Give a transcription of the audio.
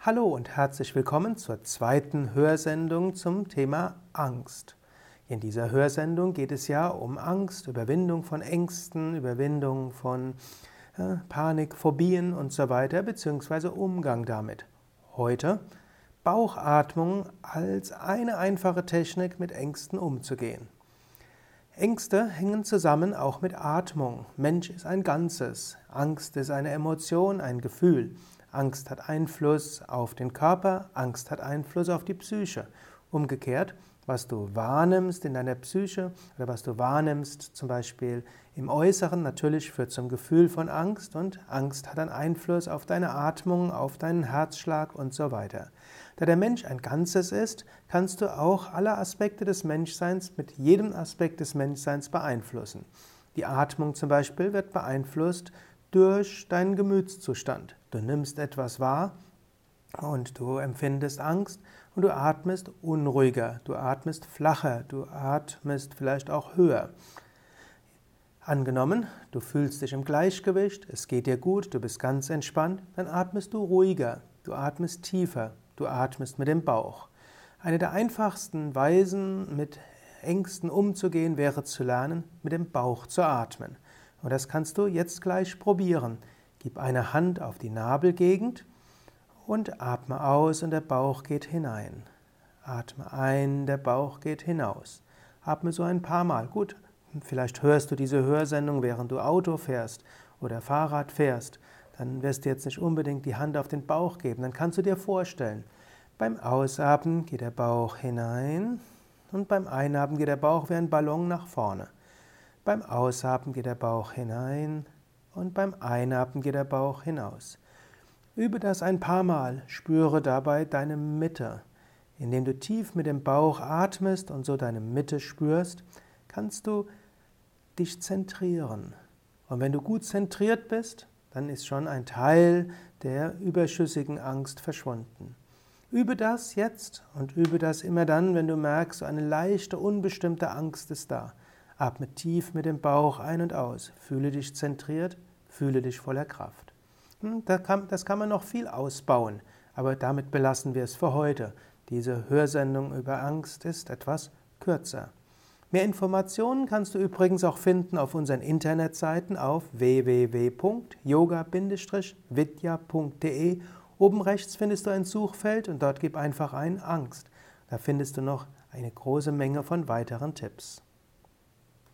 Hallo und herzlich willkommen zur zweiten Hörsendung zum Thema Angst. In dieser Hörsendung geht es ja um Angst, Überwindung von Ängsten, Überwindung von äh, Panik, Phobien und so weiter, beziehungsweise Umgang damit. Heute Bauchatmung als eine einfache Technik, mit Ängsten umzugehen. Ängste hängen zusammen auch mit Atmung. Mensch ist ein Ganzes. Angst ist eine Emotion, ein Gefühl. Angst hat Einfluss auf den Körper, Angst hat Einfluss auf die Psyche. Umgekehrt, was du wahrnimmst in deiner Psyche oder was du wahrnimmst zum Beispiel im Äußeren, natürlich führt zum Gefühl von Angst und Angst hat einen Einfluss auf deine Atmung, auf deinen Herzschlag und so weiter. Da der Mensch ein Ganzes ist, kannst du auch alle Aspekte des Menschseins mit jedem Aspekt des Menschseins beeinflussen. Die Atmung zum Beispiel wird beeinflusst durch deinen Gemütszustand. Du nimmst etwas wahr und du empfindest Angst und du atmest unruhiger, du atmest flacher, du atmest vielleicht auch höher. Angenommen, du fühlst dich im Gleichgewicht, es geht dir gut, du bist ganz entspannt, dann atmest du ruhiger, du atmest tiefer, du atmest mit dem Bauch. Eine der einfachsten Weisen, mit Ängsten umzugehen, wäre zu lernen, mit dem Bauch zu atmen. Und das kannst du jetzt gleich probieren. Gib eine Hand auf die Nabelgegend und atme aus und der Bauch geht hinein. Atme ein, der Bauch geht hinaus. Atme so ein paar Mal. Gut, vielleicht hörst du diese Hörsendung, während du Auto fährst oder Fahrrad fährst. Dann wirst du jetzt nicht unbedingt die Hand auf den Bauch geben. Dann kannst du dir vorstellen, beim Ausatmen geht der Bauch hinein und beim Einatmen geht der Bauch wie ein Ballon nach vorne. Beim Ausatmen geht der Bauch hinein und beim Einatmen geht der Bauch hinaus. Übe das ein paar Mal, spüre dabei deine Mitte. Indem du tief mit dem Bauch atmest und so deine Mitte spürst, kannst du dich zentrieren. Und wenn du gut zentriert bist, dann ist schon ein Teil der überschüssigen Angst verschwunden. Übe das jetzt und übe das immer dann, wenn du merkst, eine leichte, unbestimmte Angst ist da. Atme tief mit dem Bauch ein und aus. Fühle dich zentriert, fühle dich voller Kraft. Hm, das kann man noch viel ausbauen, aber damit belassen wir es für heute. Diese Hörsendung über Angst ist etwas kürzer. Mehr Informationen kannst du übrigens auch finden auf unseren Internetseiten auf www.yoga-vidya.de. Oben rechts findest du ein Suchfeld und dort gib einfach ein Angst. Da findest du noch eine große Menge von weiteren Tipps.